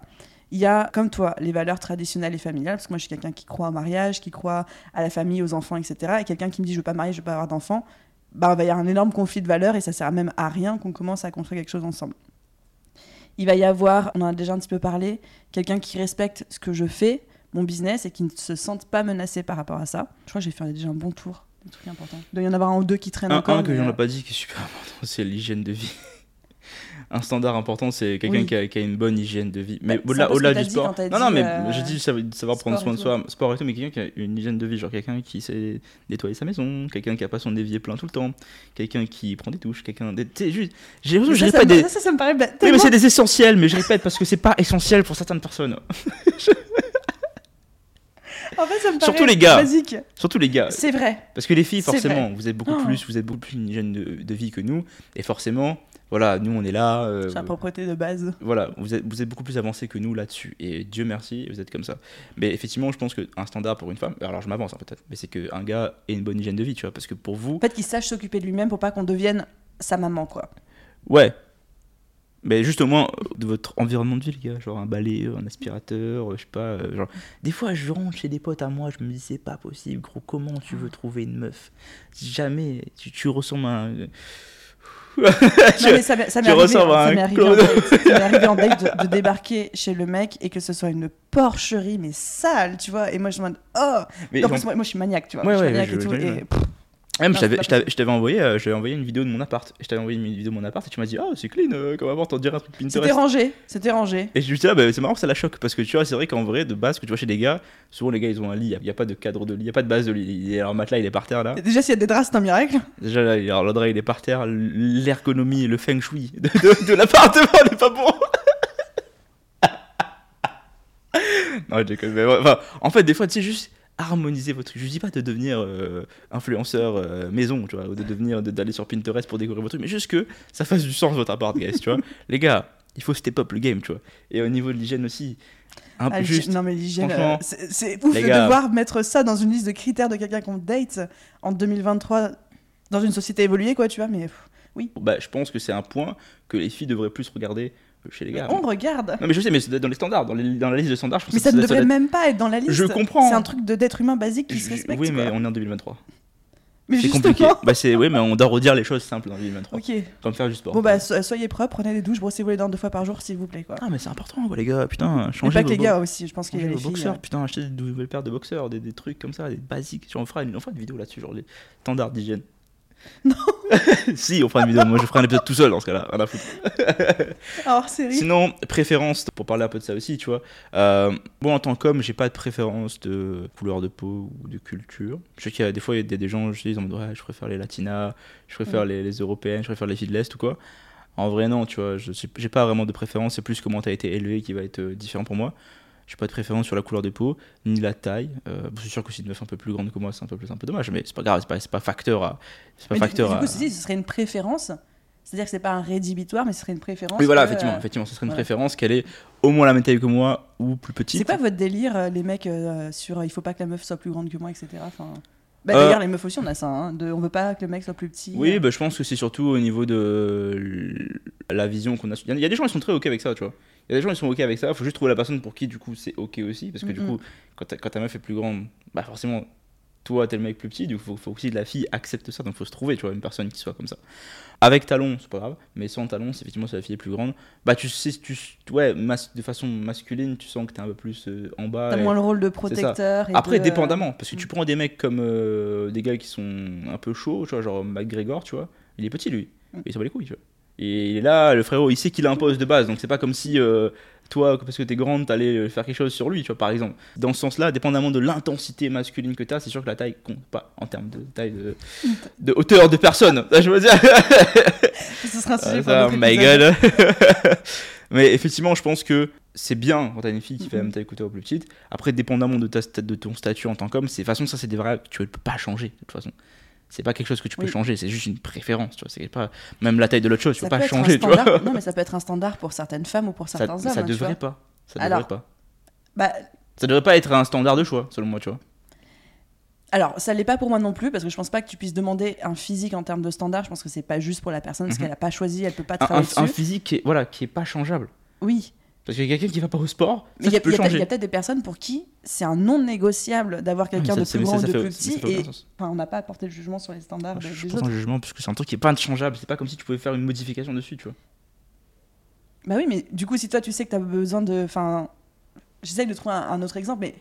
Il y a, comme toi, les valeurs traditionnelles et familiales, parce que moi, je suis quelqu'un qui croit au mariage, qui croit à la famille, aux enfants, etc. Et quelqu'un qui me dit je veux pas marier, je veux pas avoir d'enfants, bah, il va y avoir un énorme conflit de valeurs et ça sert même à rien qu'on commence à construire quelque chose ensemble. Il va y avoir, on en a déjà un petit peu parlé, quelqu'un qui respecte ce que je fais, mon business, et qui ne se sente pas menacé par rapport à ça. Je crois que j'ai fait déjà un bon tour des trucs importants. Il doit y en avoir un ou deux qui traînent Un, encore. un que mais, j'en euh, ai pas dit qui est super important, c'est l'hygiène de vie. *laughs* Un standard important, c'est quelqu'un Oui. qui, a, qui a une bonne hygiène de vie. Mais au-delà t'as du sport. Non, non, mais euh, j'ai dit savoir, savoir prendre soin de soi, sport et tout, mais quelqu'un qui a une hygiène de vie, genre quelqu'un qui sait nettoyer sa maison, quelqu'un qui a pas son évier plein tout le temps, quelqu'un qui prend des douches, quelqu'un. des- juste. J'ai l'impression que je ça, ça, répète me- des. ça, ça me paraît Oui, mais c'est des essentiels, mais je répète parce que c'est pas essentiel pour certaines personnes. *laughs* En fait, ça me Surtout les gars. basique. Surtout les gars. C'est vrai. Parce que les filles, forcément, vous êtes beaucoup Oh. plus, vous êtes beaucoup plus une hygiène de, de vie que nous, et forcément, voilà, nous on est là. euh, C'est la propreté de base. voilà, vous êtes, vous êtes beaucoup plus avancé que nous là-dessus, et Dieu merci, vous êtes comme ça. Mais effectivement, je pense qu'un standard pour une femme, alors je m'avance peut-être, mais c'est qu'un gars ait une bonne hygiène de vie, tu vois, parce que pour vous, En fait, qu'il sache s'occuper de lui-même pour pas qu'on devienne sa maman, quoi. ouais. Mais juste au moins euh, de votre environnement de vie, les gars, genre un balai, un aspirateur, euh, je sais pas, euh, genre. Des fois, je rentre chez des potes à moi, je me dis, c'est pas possible, gros, comment tu veux trouver une meuf? Jamais, tu, tu ressembles à un. *laughs* Non, mais ça, m'est- arrivé, ressembles à ça un *laughs* m'est arrivé en date. De, de débarquer chez le mec et que ce soit une porcherie, mais sale, tu vois. Et moi, je me dis, oh Mais j'en- plus, moi, moi, je suis maniaque, tu vois. Ouais, je suis ouais, maniaque je- et tout. Et pff, Ouais, mais Non, je t'avais- envoyé, euh, envoyé une vidéo de mon appart. Je t'avais envoyé une vidéo de mon appart et tu m'as dit, ah, c'est clean, euh, comme avant, t'en dirais un truc C'était Pinterest. rangé, c'était rangé. Et je me suis dit, ah, bah, c'est marrant, ça la choque. Parce que tu vois, c'est vrai qu'en vrai, de base, que tu vois chez des gars, souvent les gars, ils ont un lit. Il n'y a pas de cadre de lit, il n'y a pas de base de lit. Et Alors, le matelas, il est par terre là. Et Déjà, s'il y a des draps, c'est un miracle. Déjà, là, alors, le drap, il est par terre. L'ergonomie, le feng shui de, de, de *laughs* l'appartement n'est pas bon. *laughs* non, je déconne. Mais enfin, en fait, des fois, tu sais, juste harmoniser votre truc. Je dis pas de devenir euh, influenceur euh, maison, tu vois, ou de devenir de- d'aller sur Pinterest pour découvrir votre truc, mais juste que ça fasse du sens votre appart, guys, tu vois. *laughs* Les gars, il faut step up le game, tu vois. Et au niveau de l'hygiène aussi, un peu Ah, juste. Non, mais l'hygiène, euh, c'est ouf de gars. devoir mettre ça dans une liste de critères de quelqu'un qu'on date en 2023 dans une société évoluée, quoi, tu vois. Mais pff, Bah, je pense que c'est un point que les filles devraient plus regarder chez les gars. on regarde. Non, mais je sais, mais c'est dans les standards, dans, les- dans la liste de standards, je pense Mais ça ne devrait même pas être dans la liste. Je comprends. C'est un truc d'être humain basique qui se Je- respecte. Oui, mais quoi. on est en 2023. Mais C'est compliqué. Bah, c'est oui, mais on doit redire les choses simples en 2023. Ok. Comme faire du sport. Bon bah so- soyez propres, prenez des douches, brossez-vous les dents deux fois par jour s'il vous plaît quoi. Ah, mais c'est important, quoi, les gars. Putain, changez pas que les gars aussi, je pense qu'il y a les filles. boxeurs. euh. Putain, achetez de nouvelles paires de boxeurs, des, des trucs comme ça, des basiques. On fera une, on fera une vidéo là-dessus, genre les standards d'hygiène. Non. *laughs* si, on fera une vidéo. Moi, je ferai un épisode tout seul dans ce cas-là. Rien à foutre. *laughs* Alors série. Sinon, préférence, pour parler un peu de ça aussi, tu vois. euh, bon, en tant qu'homme, j'ai pas de préférence de couleur de peau ou de culture. Je sais qu'il y a des fois, il y a des gens, je dis, ils en mode, ouais, je préfère les latinas, je préfère les, les européennes, je préfère les filles de l'Est ou quoi. En vrai, non, tu vois, j'ai pas vraiment de préférence, c'est plus comment t'as été élevé qui va être euh, différent pour moi. J'ai pas de préférence sur la couleur de peau, ni la taille. Euh, c'est sûr que si une meuf un peu plus grande que moi, c'est un peu plus un peu dommage, mais c'est pas grave, c'est pas, pas facteur à. Pas Mais du, facteur du coup, à- ce serait une préférence. C'est-à-dire que c'est pas un rédhibitoire, mais ce serait une préférence. Oui, voilà, que, effectivement, euh, effectivement, ce serait une voilà. préférence qu'elle est au moins la même taille que moi ou plus petite. C'est pas votre délire, euh, les mecs, euh, sur il faut pas que la meuf soit plus grande que moi, etc. Enfin, bah, Euh, D'ailleurs, les meufs aussi, on a ça. Hein, de, on veut pas que le mec soit plus petit. Oui, bah, je pense que c'est surtout au niveau de la vision qu'on a- il y a des gens qui sont très ok avec ça, tu vois. Il y a des gens qui sont ok avec ça, il faut juste trouver la personne pour qui du coup c'est ok aussi, parce que du coup, quand ta, quand ta meuf est plus grande, bah forcément, toi t'es le mec plus petit, du coup faut, faut aussi que la fille accepte ça, donc faut se trouver, tu vois, une personne qui soit comme ça. Avec talon, c'est pas grave, mais sans talon, c'est effectivement si la fille est plus grande, bah tu sais, tu, ouais, mas- de façon masculine, tu sens que t'es un peu plus euh, en bas. T'as moins le rôle de protecteur. et Après, de- dépendamment, parce que tu Mm. prends des mecs comme euh, des gars qui sont un peu chauds, tu vois, genre McGregor, tu vois, il est petit lui, Mm. il s'en bat les couilles, tu vois. Et là, le frérot, il sait qu'il impose de base, donc c'est pas comme si euh, toi, parce que t'es grande, t'allais euh, faire quelque chose sur lui, tu vois, par exemple. Dans ce sens-là, dépendamment de l'intensité masculine que t'as, c'est sûr que la taille compte pas en termes de taille de, de hauteur de personne. Ça, *laughs* je veux dire. *laughs* Ce sera un sujet Ah, pour my god. *laughs* Mais effectivement, je pense que c'est bien quand t'as une fille qui fait la même taille que toi ou plus petite. Après, dépendamment de, ta, de ton statut en tant qu'homme, c'est de toute façon, ça, c'est des vrais. Tu ne peux pas changer, de toute façon. C'est pas quelque chose que tu peux Oui. changer, c'est juste une préférence, tu vois. C'est pas même la taille de l'autre chose, tu Ça peux pas un changer, tu standard- vois. Non, mais ça peut être un standard pour certaines femmes ou pour Ça, certains ça hommes. hein, tu devrait pas. Ça Alors- devrait pas. Bah, Ça devrait pas être un standard de choix, selon moi, tu vois. alors, ça l'est pas pour moi non plus, parce que je pense pas que tu puisses demander un physique en termes de standard. Je pense que c'est pas juste pour la personne, parce Mhm. qu'elle a pas choisi, elle peut pas Un, un- travailler un dessus. physique qui est, voilà, qui est pas changeable. Oui, Parce qu'il y a quelqu'un qui va pas au sport, mais il y a, tu peut-être- des personnes pour qui c'est un non négociable d'avoir Ah, quelqu'un de plus grand ou de plus petit. Et enfin, on n'a pas apporté le jugement sur les standards Je des, suis des pas dans autres. jugement, parce que c'est un truc qui est pas changeable. C'est pas comme si tu pouvais faire une modification dessus, tu vois. Bah oui, mais du coup, si toi tu sais que tu as besoin de. Enfin, j'essaye de trouver un, un autre exemple, mais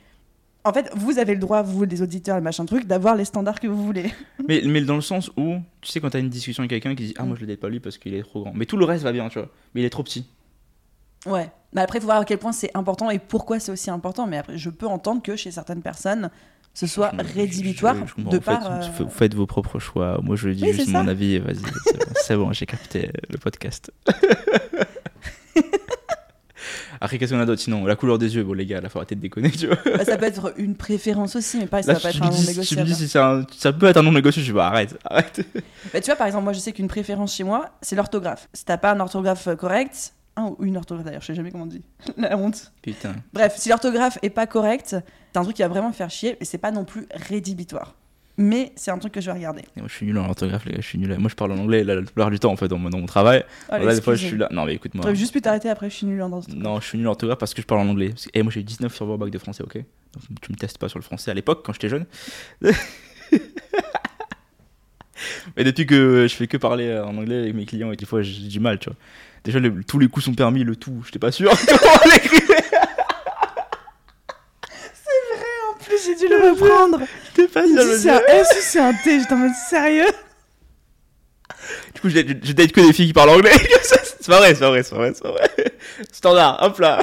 en fait, vous avez le droit, vous, les auditeurs, et machin truc, d'avoir les standards que vous voulez. *laughs* Mais, mais dans le sens où, tu sais, quand t'as une discussion avec quelqu'un qui dit Ah, moi je le date pas lui parce qu'il est trop grand. Mais tout le reste va bien, tu vois. Mais il est trop petit. Ouais. Mais après, il faut voir à quel point c'est important et pourquoi c'est aussi important. Mais après, je peux entendre que chez certaines personnes, ce soit rédhibitoire je- je comprends. de Vous faites- par. euh, Vous faites vos propres choix. Moi je dis Oui, juste mon ça. avis. Vas-y, *laughs* c'est bon, j'ai capté le podcast. *laughs* Après, qu'est-ce qu'on a d'autre sinon? La couleur des yeux, bon les gars, là faut arrêter de déconner, tu vois. bah, ça peut être une préférence aussi, mais pareil, ça Là, va pas être un non dis, tu me négociable. dis si un- ça peut être un non négociable, je dis bah arrête, arrête. Bah, tu vois, par exemple, moi, je sais qu'une préférence chez moi, c'est l'orthographe. Si t'as pas un orthographe euh, correct, un ou une orthographe d'ailleurs, je sais jamais comment on dit, *laughs* la honte. Putain. Bref, si l'orthographe est pas correcte, c'est un truc qui va vraiment me faire chier, et c'est pas non plus rédhibitoire. Mais c'est un truc que je vais regarder. Et Moi je suis nul en orthographe, les gars, je suis nul. Moi je parle en anglais la, la plupart du temps en fait dans mon, dans mon travail. Allez, là, des fois je suis là. Non, mais écoute-moi. J'aurais juste pu t'arrêter après, je suis nulle en danse. Non, je suis nul en orthographe parce que je parle en anglais. Et moi j'ai eu 19 sur mon bac de français, ok? Donc tu me testes pas sur le français à l'époque quand j'étais jeune. *laughs* Mais depuis que je fais que parler euh, en anglais avec mes clients et des fois j'ai du mal, tu vois. Déjà le- tous les coups sont permis, le tout, j'étais pas sûr. *laughs* comment l'écrire. En plus, j'ai dû le reprendre. J'étais pas sûr. me c'est un S ou c'est un T? J'étais en mode sérieux? Du coup, je date, que des filles qui parlent anglais. *laughs* c'est pas vrai, c'est pas vrai, c'est pas vrai, c'est vrai. Standard, hop là.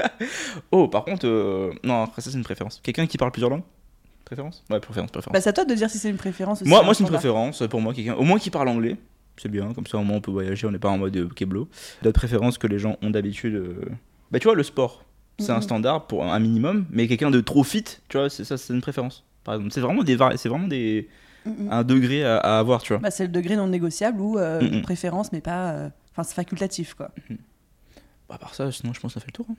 *laughs* oh, par contre, euh, non, après ça, c'est une préférence. Quelqu'un qui parle plusieurs langues? Préférence? Ouais, préférence, préférence. Bah, c'est à toi de dire si c'est une préférence ou moi, si moi c'est une préférence pour moi, quelqu'un, au moins qui parle anglais. C'est bien, comme ça, au moins, on peut voyager, on n'est pas en mode euh, keblo. D'autres préférences que les gens ont d'habitude. euh, Bah, tu vois, le sport, c'est un Mhm. standard pour un minimum, mais quelqu'un de trop fit, tu vois, c'est ça, c'est une préférence. Par exemple, c'est vraiment des, c'est vraiment des, mm. un degré à, à avoir, tu vois. Bah, c'est le degré non négociable ou euh, une mm. préférence, mais pas. euh, Enfin, c'est facultatif, quoi. Bah, à part ça, sinon, je pense que ça fait le tour. hein.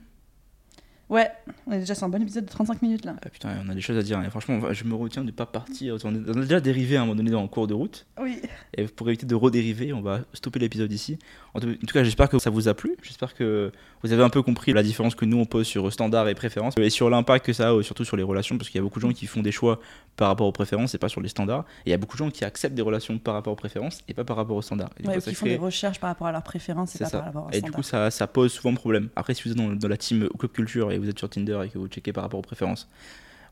Ouais, on est déjà sur un bon épisode de 35 minutes là. Ah putain, on a des choses à dire. hein. Franchement, je me retiens de pas partir. On a déjà dérivé à un moment donné dans le cours de route. Oui. Et pour éviter de redériver, on va stopper l'épisode ici. En tout, en cas, j'espère que ça vous a plu. J'espère que vous avez un peu compris la différence que nous on pose sur standard et préférences et sur l'impact que ça a euh, surtout sur les relations parce qu'il y a beaucoup de gens qui font des choix par rapport aux préférences et pas sur les standards. Et il y a beaucoup de gens qui acceptent des relations par rapport aux préférences et pas par rapport aux standards. Et Ouais, coup, qui font des recherches par rapport à leurs préférences et pas ça. par rapport à Et du coup, ça, ça pose souvent problème. Après, si vous êtes dans, dans la team Club Culture et vous êtes sur Tinder et que vous checkez par rapport aux préférences,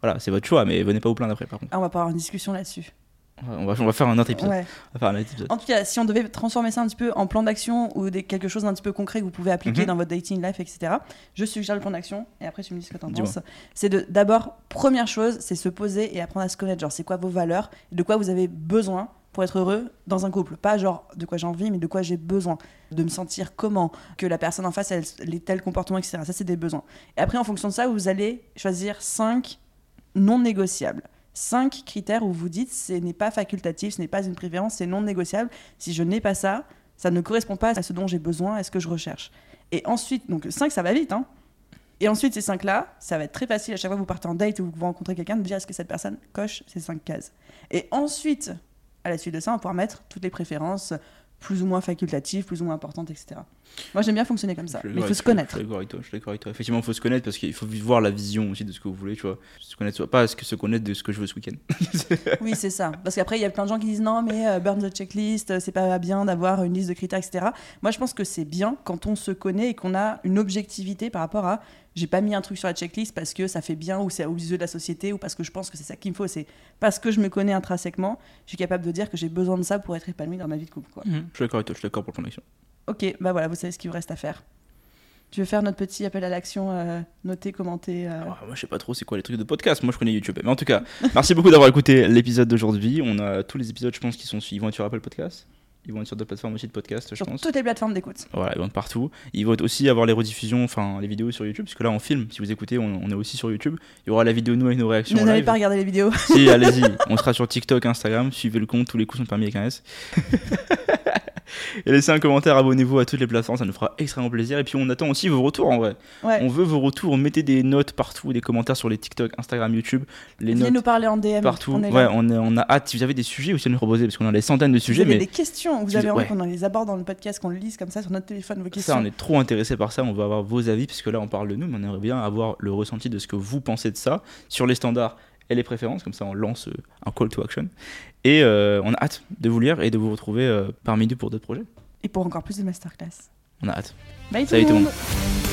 voilà, c'est votre choix, mais venez pas vous plaindre après, par contre. Ah, on va pas avoir une discussion là-dessus. On va, on va faire un autre épisode. Ouais. On va faire un autre épisode. En tout cas, si on devait transformer ça un petit peu en plan d'action ou des, quelque chose d'un petit peu concret que vous pouvez appliquer Mhm. dans votre dating life, etc., je suggère le plan d'action et après tu me dis ce que tu en penses. C'est d'abord, première chose, c'est se poser et apprendre à se connaître. Genre, c'est quoi vos valeurs, de quoi vous avez besoin pour être heureux dans un couple. Pas genre de quoi j'ai envie, mais de quoi j'ai besoin. De me sentir comment, que la personne en face, elle, les tels comportements, etc. Ça, c'est des besoins. Et après, en fonction de ça, vous allez choisir 5 non négociables. Cinq critères où vous dites ce n'est pas facultatif, ce n'est pas une préférence, c'est non négociable. Si je n'ai pas ça, ça ne correspond pas à ce dont j'ai besoin, à ce que je recherche. Et ensuite, donc 5, ça va vite, hein. Et ensuite, ces 5-là, ça va être très facile à chaque fois que vous partez en date ou que vous rencontrez quelqu'un de dire est-ce que cette personne coche ces 5 cases? Et ensuite, à la suite de ça, on pourra mettre toutes les préférences plus ou moins facultatives, plus ou moins importantes, etc. Moi, j'aime bien fonctionner comme ça, mais il faut se connaître. Je suis d'accord avec toi. Effectivement, il faut se connaître parce qu'il faut voir la vision aussi de ce que vous voulez, tu vois. Se connaître, soit pas ce que se connaître de ce que je veux ce week-end. *laughs* Oui, c'est ça. Parce qu'après, il y a plein de gens qui disent non, mais euh, burn the checklist, euh, c'est pas bien d'avoir une liste de critères, etc. Moi, je pense que c'est bien quand on se connaît et qu'on a une objectivité par rapport à j'ai pas mis un truc sur la checklist parce que ça fait bien ou c'est aux yeux de la société ou parce que je pense que c'est ça qu'il me faut. C'est parce que je me connais intrinsèquement, je suis capable de dire que j'ai besoin de ça pour être épanoui dans ma vie de couple. Quoi. Je suis d'accord avec toi, je suis d'accord pour le plan d'action. Ok, bah voilà, vous savez ce qu'il vous reste à faire. Tu veux faire notre petit appel à l'action, euh, noter, commenter euh, Ah, moi, je sais pas trop c'est quoi les trucs de podcast. Moi, je connais YouTube. Mais en tout cas, *laughs* merci beaucoup d'avoir écouté l'épisode d'aujourd'hui. On a tous les épisodes, je pense, qui sont être sur Apple Podcast. Ils vont être sur d'autres plateformes aussi de podcast, je sur pense. toutes les plateformes d'écoute. Voilà, ils vont être partout. Ils vont aussi avoir les rediffusions, enfin les vidéos sur YouTube, parce que là on filme. Si vous écoutez, on, on est aussi sur YouTube. Il y aura la vidéo nous avec nos réactions. Ne live. pas regarder les vidéos. Si, allez-y. On sera sur TikTok, Instagram. Suivez le compte. Tous les coups sont permis avec un S. *laughs* Et laissez un commentaire, abonnez-vous à toutes les plateformes, ça nous fera extrêmement plaisir. Et puis on attend aussi vos retours en vrai. Ouais. On veut vos retours, mettez des notes partout, des commentaires sur les TikTok, Instagram, YouTube, les Venez notes nous parler en DM. partout. On est ouais, on, a hâte. Si vous avez des sujets aussi à nous proposer, parce qu'on a des centaines de Si sujets, vous avez mais des questions, vous avez envie ouais. qu'on les aborde dans le podcast, qu'on le lise comme ça sur notre téléphone, vos questions. ça, on est trop intéressé par ça. On veut avoir vos avis, parce que là, on parle de nous, mais on aimerait bien avoir le ressenti de ce que vous pensez de ça sur les standards et les préférences. Comme ça, on lance euh, un call to action. Et euh, on a hâte de vous lire et de vous retrouver euh, parmi nous pour d'autres projets. Et pour encore plus de masterclass. On a hâte. Bye tout le tout le monde. monde.